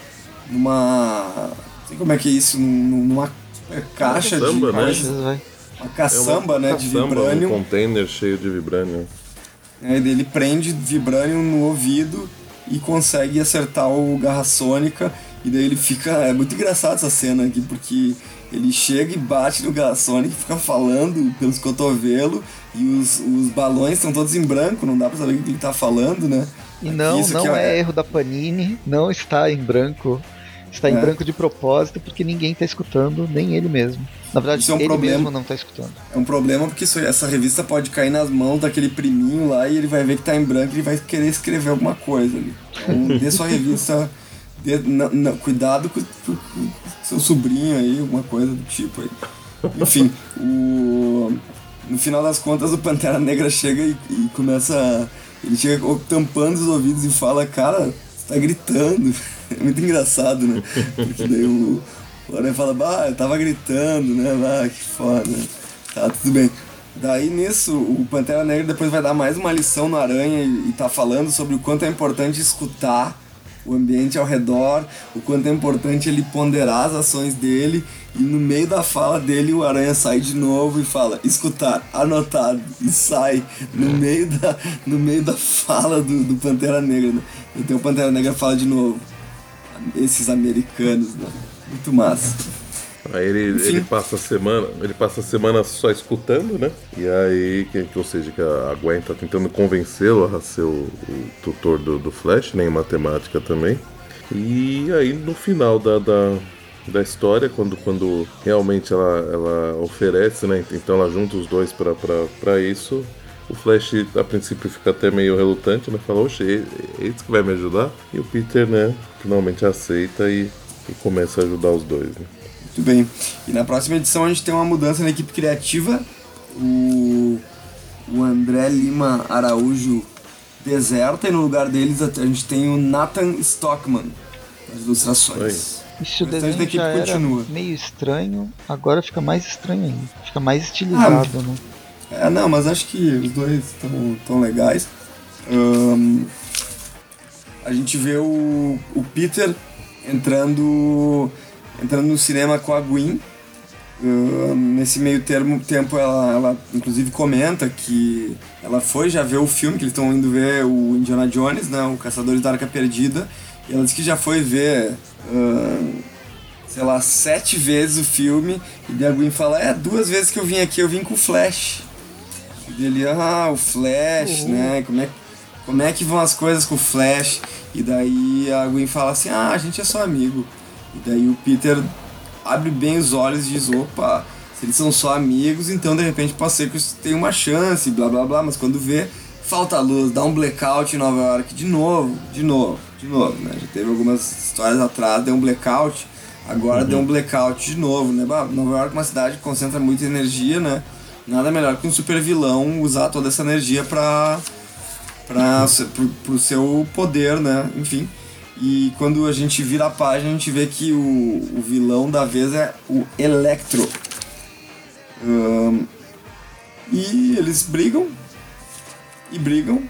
numa. Não sei como é que é isso, numa é caixa caçamba, de. Né? Uma caçamba, é uma né? de vibranium. Um container cheio de vibranium. É, ele prende vibranium no ouvido e consegue acertar o Garra Sônica. E daí ele fica. É muito engraçado essa cena aqui, porque ele chega e bate no Garra Sônica e fica falando pelos cotovelos. E os, os balões estão todos em branco, não dá pra saber o que ele tá falando, né? E não, não é, é erro da Panini, não está em branco está em é. branco de propósito porque ninguém está escutando, nem ele mesmo. Na verdade, isso é um ele problema. mesmo não está escutando. É um problema porque isso, essa revista pode cair nas mãos daquele priminho lá e ele vai ver que está em branco e vai querer escrever alguma coisa ali. Então, dê sua revista. Dê, não, não, cuidado com, com, com, seu sobrinho aí, alguma coisa do tipo aí. Enfim, o, no final das contas o Pantera Negra chega e, e começa. Ele chega tampando os ouvidos e fala, cara, você tá gritando. É muito engraçado, né? Porque daí o, o Aranha fala, bah, eu tava gritando, né? Ah, que foda. Tá, tudo bem. Daí nisso, o Pantera Negra depois vai dar mais uma lição no Aranha e, e tá falando sobre o quanto é importante escutar o ambiente ao redor, o quanto é importante ele ponderar as ações dele e no meio da fala dele o Aranha sai de novo e fala escutar, anotado e sai no meio da, no meio da fala do, do Pantera Negra. Né? Então o Pantera Negra fala de novo esses americanos, né? muito massa. Aí ele, ele passa a semana, ele passa a semana só escutando, né? E aí, que, ou seja, que a Gwen tá tentando convencê-lo a ser o, o tutor do, do, Flash, né? Em matemática também. E aí no final da, da, da história, quando, quando realmente ela, ela oferece, né? Então ela junta os dois para isso. O Flash a princípio fica até meio relutante, né? Fala, oxe, é esse que vai me ajudar. E o Peter, né, finalmente aceita e, e começa a ajudar os dois. Né? Muito bem. E na próxima edição a gente tem uma mudança na equipe criativa. O, o André Lima Araújo deserta e no lugar deles a gente tem o Nathan Stockman nas ilustrações. Oi. Isso o desenho da equipe já continua. meio estranho, agora fica mais estranho ainda. Fica mais estilizado, ah, né? É, não, mas acho que os dois estão tão legais. Um, a gente vê o, o Peter entrando entrando no cinema com a Gwen. Nesse meio termo, tempo ela, ela inclusive comenta que ela foi já ver o filme, que eles estão indo ver o Indiana Jones, né, o Caçadores da Arca Perdida, e ela disse que já foi ver, sei lá, sete vezes o filme, e a Gwen fala, é, duas vezes que eu vim aqui, eu vim com o Flash. E ele, ah, o Flash, uhum. né, como é, como é que vão as coisas com o Flash? E daí a Gwen fala assim, ah, a gente é só amigo. E daí o Peter abre bem os olhos e diz: opa, se eles são só amigos, então de repente pode ser que tenha uma chance, blá blá blá, mas quando vê, falta luz, dá um blackout em Nova York de novo, de novo, de novo, né? Já teve algumas histórias atrás, deu um blackout, agora uhum. deu um blackout de novo, né? Nova York é uma cidade que concentra muita energia, né? Nada melhor que um super vilão usar toda essa energia para para pro, seu poder, né? Enfim. E quando a gente vira a página, a gente vê que o, o vilão da vez é o Electro. Um, e eles brigam. E brigam.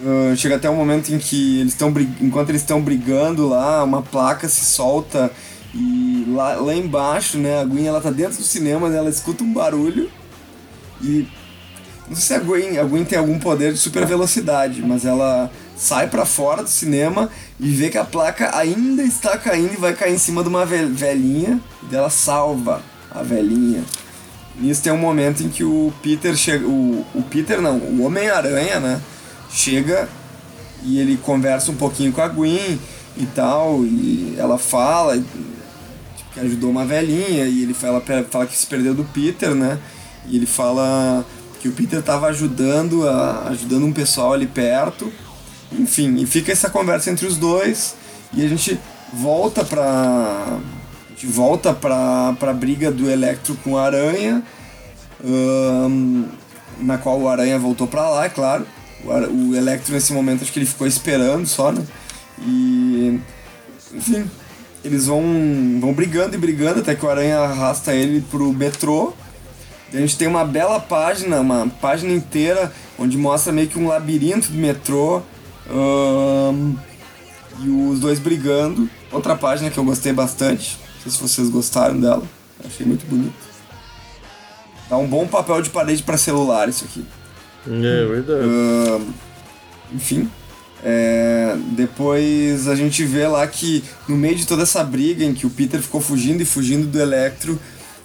Uh, chega até o um momento em que eles estão enquanto eles estão brigando lá, uma placa se solta e lá, lá embaixo, né, a Gwen ela tá dentro do cinema, ela escuta um barulho e não sei se a Gwen, a Gwen tem algum poder de super velocidade, mas ela sai para fora do cinema e vê que a placa ainda está caindo e vai cair em cima de uma velhinha e ela salva a velhinha. Nisso tem um momento em que o Peter chega. O, o Peter não, o Homem-Aranha, né? Chega e ele conversa um pouquinho com a Gwen e tal, e ela fala que ajudou uma velhinha, e ele fala, fala que se perdeu do Peter, né? E ele fala que o Peter estava ajudando, a, ajudando um pessoal ali perto enfim, e fica essa conversa entre os dois e a gente volta pra. A volta pra, pra briga do Electro com o Aranha, na qual o Aranha voltou pra lá, é claro. O, o Electro nesse momento acho que ele ficou esperando só, né? E. Enfim, eles vão, vão brigando e brigando até que o Aranha arrasta ele pro metrô. E a gente tem uma bela página, uma página inteira, onde mostra meio que um labirinto do metrô um, e os dois brigando. Outra página que eu gostei bastante. Não sei se vocês gostaram dela. Achei muito bonito. Dá um bom papel de parede para celular isso aqui. É verdade. Um, enfim. É, depois a gente vê lá que no meio de toda essa briga em que o Peter ficou fugindo e fugindo do Electro,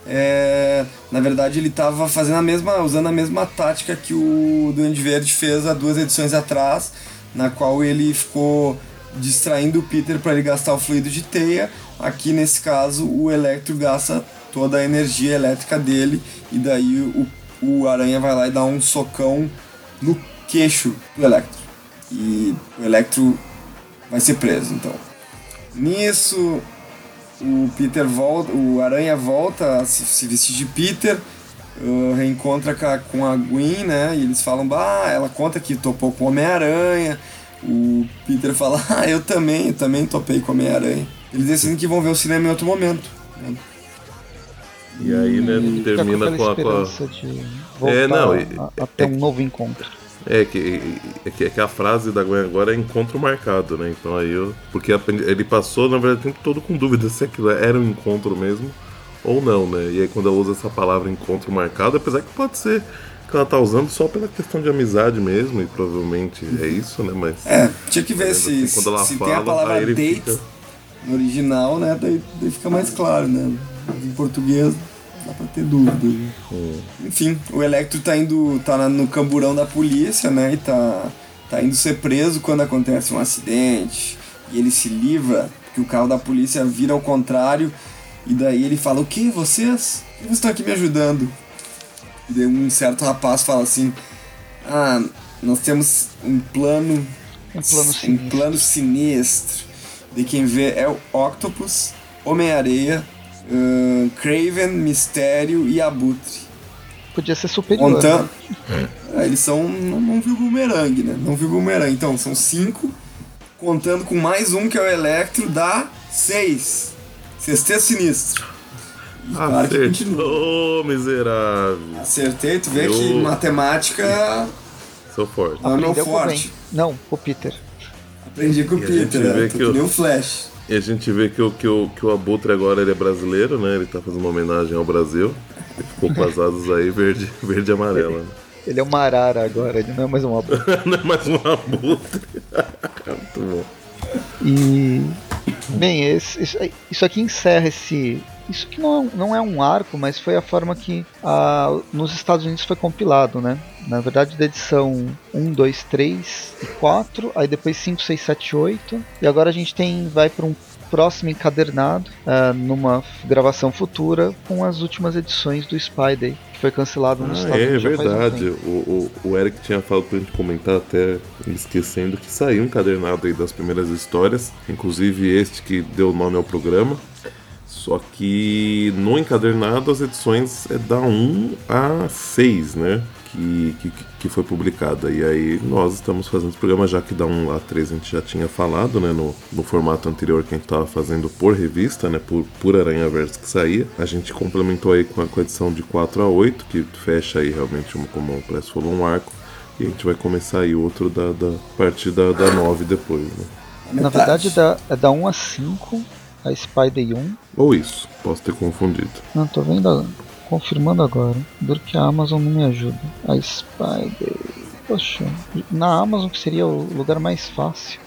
é, na verdade ele estava fazendo a mesma, usando a mesma tática que o Duende Verde fez há duas edições atrás, na qual ele ficou distraindo o Peter para ele gastar o fluido de teia. Aqui nesse caso, o Electro gasta toda a energia elétrica dele e daí o, o Aranha vai lá e dá um socão no queixo do Electro. E o Electro vai ser preso, então. Nisso, o Peter volta, o Aranha volta a se, se vestir de Peter, uh, reencontra com a Gwen, né? E eles falam, bah, ela conta que topou com o Homem-Aranha. O Peter fala, ah, eu também, eu também topei com o Homem-Aranha. Eles decidem que vão ver o cinema em outro momento. Né? E aí, né, Ele fica termina com, com a. Com a... de voltar É, não, e- a, a ter um novo encontro. É que, é, que, é que a frase da Gwen agora é encontro marcado, né? Então aí eu. Porque a- ele passou, na verdade, o tempo todo com dúvida se aquilo era um encontro mesmo ou não, né? E aí quando ela usa essa palavra encontro marcado, apesar que pode ser que ela tá usando só pela questão de amizade mesmo, e provavelmente é isso, né? Mas. É, tinha que ver se, assim, quando ela se tem a fala, palavra date fica- no original, né? Daí, daí fica mais claro, né? Em português dá pra ter dúvida. né? Hum. Enfim, o Electro tá indo. tá no camburão da polícia, né? E tá, tá indo ser preso quando acontece um acidente. E ele se livra, porque o carro da polícia vira ao contrário. E daí ele fala, o que? Vocês? Que vocês estão aqui me ajudando? E daí um certo rapaz fala assim, ah, nós temos um plano Um plano um sinistro. plano sinistro. De quem vê é o Octopus, Homem-Areia, ahn, Craven, Mistério e Abutre. Podia ser superior. Contando. né? Ah, eles são. Não, não viu bumerangue, né? Não viu bumerangue. Então, são cinco. Contando com mais um que é o Electro, dá seis. Sexteto sinistro. Claro. Acertou, miserável. Acertei, tu vê Eu- que matemática Sou forte. não é meu Aprendeu com o Ben. forte. Não, o Peter. Aprendi com o E a gente Peter, vê né? que o- que nem o Flash. E a gente vê que o, que, o, que o Abutre agora ele é brasileiro, né? Ele tá fazendo uma homenagem ao Brasil. Ele ficou com as asas aí verde, verde e amarela. Ele é uma arara agora, ele não é mais um abutre. Não é mais um Abutre. Muito bom. E. Bem, esse- isso, isso aqui encerra esse. Isso que não, é- não é um arco, mas foi a forma que ah, nos Estados Unidos foi compilado, né? Na verdade, da edição 1, 2, 3 e 4, aí depois 5, 6, 7, 8. E agora a gente tem vai para um próximo encadernado, ah, numa gravação futura, com as últimas edições do Spider, que foi cancelado nos Ah, Estados é Unidos. um verdade. tempo. O, o, o Eric tinha falado pra gente comentar até esquecendo que saiu um encadernado aí das primeiras histórias, inclusive este que deu nome ao programa. Só que no encadernado as edições é da 1 a 6, né? Que, que, que foi publicada. E aí nós estamos fazendo esse programa, já que da 1 a 3 a gente já tinha falado, né? No, no formato anterior que a gente estava fazendo por revista, né? Por, por Aranha Verso que saía. A gente complementou aí com a, com a edição de 4 a 8, que fecha aí realmente, uma, como o Press falou, um arco. E a gente vai começar aí outro da, da a partir da, da 9 depois, né? Na verdade, é da, é da 1 a 5, a Spider 1. Ou isso, posso ter confundido. Não, tô vendo, confirmando agora. Duro que a Amazon não me ajuda. A Spider. Poxa, na Amazon que seria o lugar mais fácil.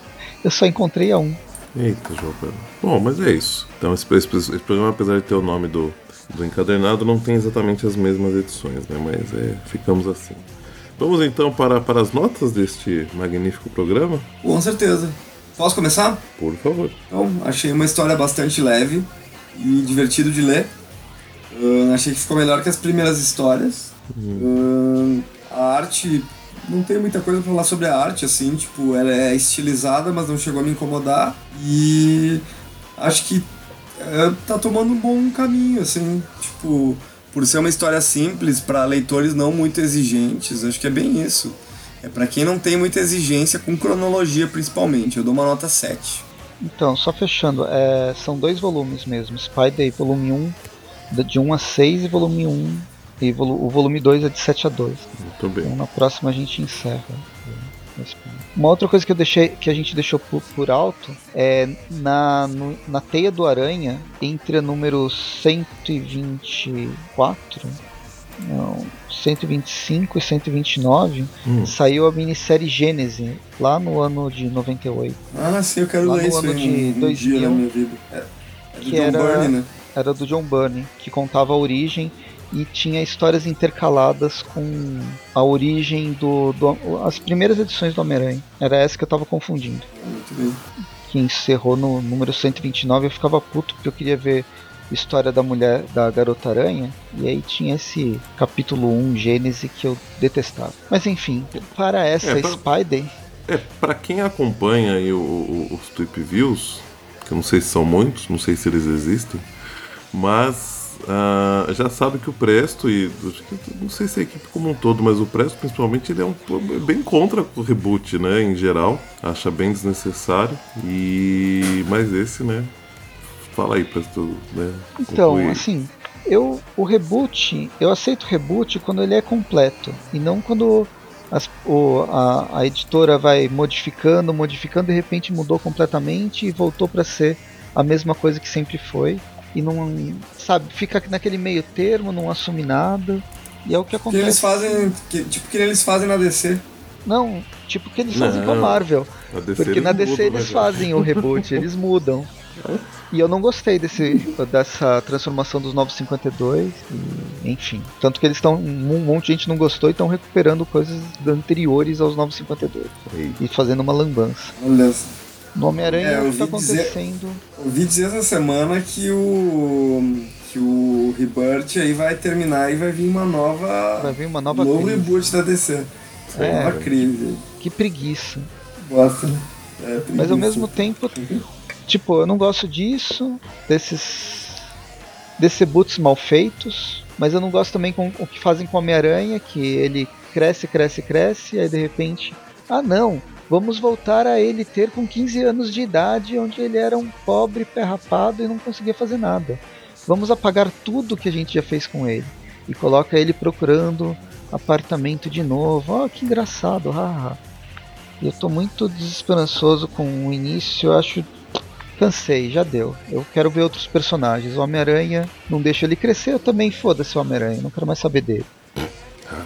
Eu só encontrei a 1. Eita, João Pedro. Bom, mas é isso. Então esse, esse- esse programa, apesar de ter o nome do, do encadernado, não tem exatamente as mesmas edições, né? Mas é, ficamos assim. Vamos então para, para as notas deste magnífico programa? Com certeza. Posso começar? Por favor. Então, achei uma história bastante leve e divertido de ler. Ahn, achei que ficou melhor que as primeiras histórias. Ahn, a arte, não tem muita coisa pra falar sobre a arte, assim, tipo, ela é estilizada, mas não chegou a me incomodar. E acho que é, tá tomando um bom caminho, assim, tipo, por ser uma história simples, para leitores não muito exigentes, acho que é bem isso. É pra quem não tem muita exigência com cronologia, principalmente. Eu dou uma nota 7. Então, só fechando, é, são dois volumes mesmo. Spider volume 1, da- de 1 a 6, e volume 1. E volu- o volume 2 é de 7 a 2. Muito bem. Então na próxima a gente encerra. Uma outra coisa que, eu deixei, que a gente deixou por, por alto é na, no- na teia do aranha, entre o número 124, não, 125 e 129, Hum. saiu a minissérie Gênese, lá no ano de 98. Ah, sim, eu quero Lá ler no isso ano aí de um, um 2000, dia na minha vida. É, é do que John era- Byrne, né? Era do John Byrne, que contava a origem e tinha histórias intercaladas com a origem do, do- as primeiras edições do Homem-Aranha. Era essa que eu tava confundindo. Muito bem. que encerrou no número 129, eu ficava puto porque eu queria ver história da mulher da garota aranha e aí tinha esse capítulo 1 Gênese que eu detestava. Mas enfim, para essa é, pra, Spider. É, para quem acompanha aí o, o, os Tweep Views, que eu não sei se são muitos, não sei se eles existem, mas Uh, já sabe que o Presto e não sei se a equipe como um todo, mas o Presto principalmente ele é um bem contra o reboot, né, em geral, acha bem desnecessário e mas esse, né, Fala aí, Presto, né? Então, concluir. assim, eu o reboot, eu aceito o reboot quando ele é completo e não quando as, o, a, a, editora vai modificando, modificando, de repente mudou completamente e voltou para ser a mesma coisa que sempre foi e não sabe fica naquele meio termo, não assume nada e é o que acontece. Que eles fazem, que, tipo que eles fazem na DC. Não, tipo que eles fazem com a Marvel. porque na DC eles né, fazem o reboot, eles mudam. E eu não gostei desse, dessa transformação dos 952, e, enfim. Tanto que eles estão. Um monte de gente não gostou e estão recuperando coisas anteriores aos 952. E fazendo uma lambança. Olha. No Homem-Aranha é, está acontecendo. Dizer, ouvi dizer essa semana que o. que o Rebirth aí vai terminar e vai vir uma nova. Vai vir uma nova novo crise. reboot da DC. É, uma crise. Que preguiça. Gosta, né? É, preguiça. Mas ao mesmo tempo Tipo, eu não gosto disso, desses desses boots mal feitos, mas eu não gosto também com o que fazem com o Homem-Aranha, que ele cresce, cresce, cresce, e aí de repente, ah não, vamos voltar a ele ter com 15 anos de idade, onde ele era um pobre pé rapado e não conseguia fazer nada. Vamos apagar tudo que a gente já fez com ele e coloca ele procurando apartamento de novo. Oh, que engraçado, haha. Eu tô muito desesperançoso com o início, eu acho cansei, já deu. Eu quero ver outros personagens. O Homem-Aranha não deixa ele crescer, eu também foda-se o Homem-Aranha, não quero mais saber dele.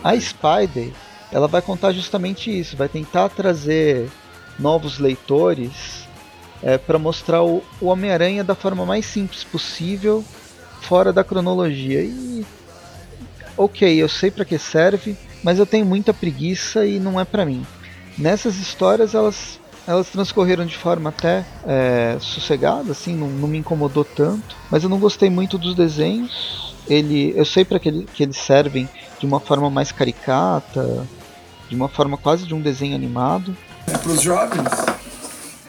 A Spider, ela vai contar justamente isso, vai tentar trazer novos leitores é, para mostrar o, o Homem-Aranha da forma mais simples possível, fora da cronologia. E ok, eu sei para que serve, mas eu tenho muita preguiça e não é para mim. Nessas histórias elas elas transcorreram de forma até é, sossegada, assim, não, não, me incomodou tanto. Mas eu não gostei muito dos desenhos. Ele, eu sei para que, ele, que eles servem de uma forma mais caricata, de uma forma quase de um desenho animado. É para os jovens.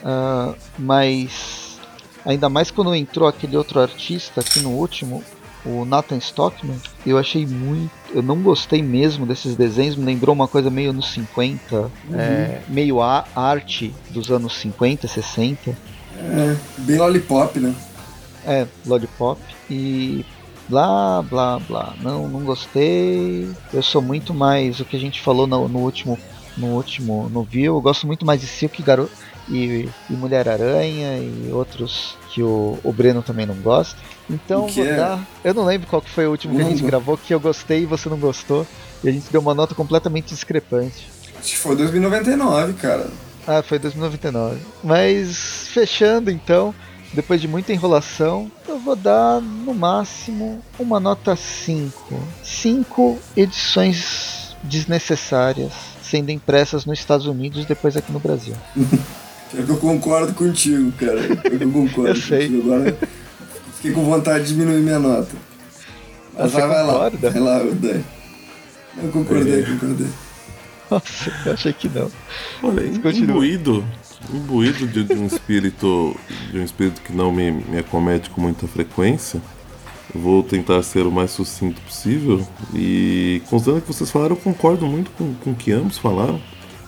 Uh, mas ainda mais quando entrou aquele outro artista aqui no último, o Nathan Stockman, eu achei muito. Eu não gostei mesmo desses desenhos, me lembrou uma coisa meio anos 50, uhum. é, meio a arte dos anos 50, 60. É, bem lollipop, né? É, lollipop. E blá blá blá. Não, não gostei. Eu sou muito mais o que a gente falou no, no último. No último no View, eu gosto muito mais de Silk Garoto e, e Mulher-Aranha e outros que o, o Breno também não gosta. Então vou é? dar. Eu não lembro qual que foi o último que a gente gravou, que eu gostei e você não gostou. E a gente deu uma nota completamente discrepante. Acho que foi 2099, cara. Ah, foi 2099. Mas fechando então, depois de muita enrolação, eu vou dar no máximo uma nota 5. 5 edições desnecessárias sendo impressas nos Estados Unidos depois aqui no Brasil. É que eu concordo contigo, cara. É que eu concordo. eu sei. Contigo. Agora fiquei com vontade de diminuir minha nota. Mas Você vai concorda? lá. Vai lá, eu Eu concordei, é. concordei. Nossa, eu achei que não. Olha, imbuído, imbuído de, de, um espírito de um espírito que não me, me acomete com muita frequência, vou tentar ser o mais sucinto possível. E considerando que vocês falaram, eu concordo muito com, com o que ambos falaram.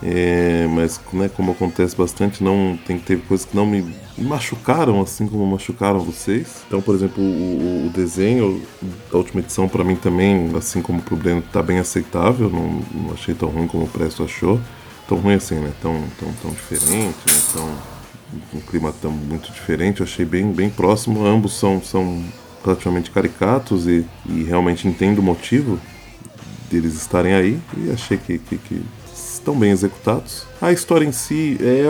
É, mas né, como acontece bastante, não tem ter coisas que não me machucaram assim como machucaram vocês. Então, por exemplo, o, o desenho da última edição para mim também, assim como pro Breno, tá bem aceitável. Não, não, achei tão ruim como o Presto achou. Tão ruim assim, né? Tão, tão, tão diferente, né? Tão, um clima tão muito diferente. Eu achei bem, bem próximo. Ambos são, são relativamente caricatos e, e realmente entendo o motivo deles estarem aí. E achei que, que, que estão bem executados. A história em si é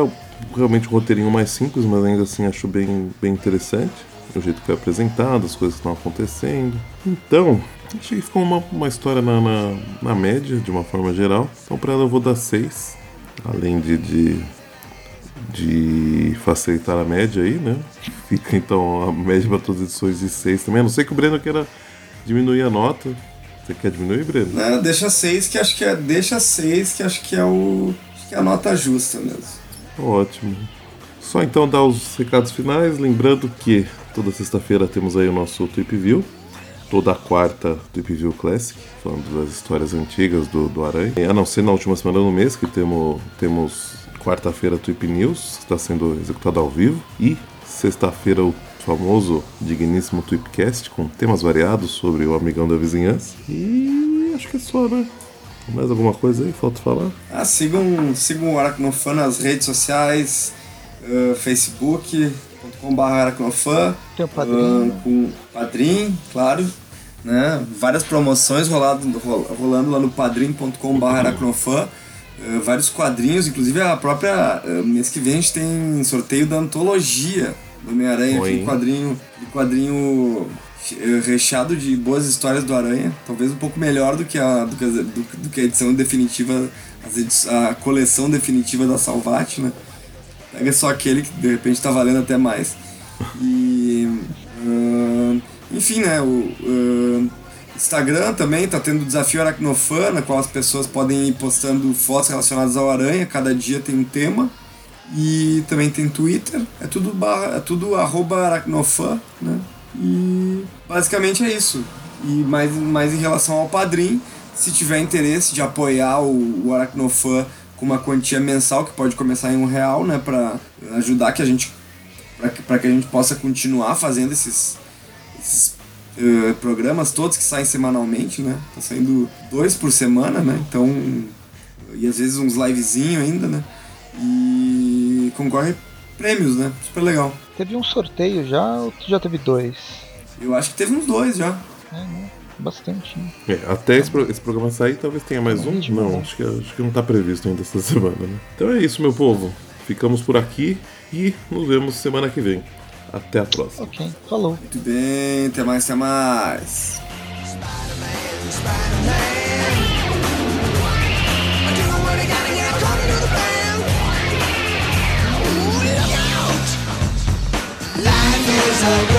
realmente um roteirinho mais simples, mas ainda assim acho bem, bem interessante. O jeito que foi apresentado, as coisas que estão acontecendo. Então, achei que ficou uma, uma história na, na, na média, de uma forma geral. Então, para ela eu vou dar 6. Além de, de de facilitar a média aí, né? Fica então a média para todas as edições de 6 também. A não sei que o Breno queira diminuir a nota. Você quer diminuir, Breno? Não, deixa 6 que acho que é. Deixa 6 que acho que é o. Que é a nota justa mesmo. Ótimo. Só então dar os recados finais, lembrando que toda sexta-feira temos aí o nosso Trip View, toda quarta Trip View Classic, falando das histórias antigas do, do Aranha. A não ser na última semana do mês, que temos, temos quarta-feira Trip News, que está sendo executado ao vivo, e sexta-feira o famoso, digníssimo Tweepcast, com temas variados sobre o amigão da vizinhança. E acho que é só, né? Mais alguma coisa aí? Falta falar? Ah, sigam, sigam o Aracnofan nas redes sociais, uh, facebook.com.br aracnofan, Tem o padrinho. uh, com padrim, claro. Né? Várias promoções rolado, rolando lá no padrim.com.br aracnofan. Uh, vários quadrinhos, inclusive a própria uh, mês que vem a gente tem sorteio da antologia Homem-Aranha, aquele quadrinho, aquele quadrinho eh, recheado de boas histórias do Aranha, talvez um pouco melhor do que a, do que a, do, que a edição definitiva, a coleção definitiva da Salvat, né? Pega só aquele que de repente tá valendo até mais. E. ahn, enfim, né? O ahn, Instagram também tá tendo o desafio Aracnofan, na qual as pessoas podem ir postando fotos relacionadas ao Aranha, cada dia tem um tema. E também tem Twitter, é tudo, barra, é tudo arroba aracnofan, né? E basicamente é isso. E mais, mais em relação ao Padrim, se tiver interesse de apoiar o, o Aracnofan com uma quantia mensal que pode começar em um real, né? Pra ajudar que a gente. Pra que, que a gente possa continuar fazendo esses, esses eh, programas todos que saem semanalmente, né? Tá saindo dois por semana, né? Então. E às vezes uns livezinho ainda, né? E concorre prêmios, né? Super legal. Teve um sorteio já ou tu já teve dois? Eu acho que teve uns dois já. É, né? Bastante. né? É, até esse, pro- esse programa sair, talvez tenha mais um. Não, né? acho que, acho que não tá previsto ainda essa semana, né? Então é isso, meu povo. Ficamos por aqui e nos vemos semana que vem. Até a próxima. Ok, falou. Muito bem, até mais, até mais. Life is a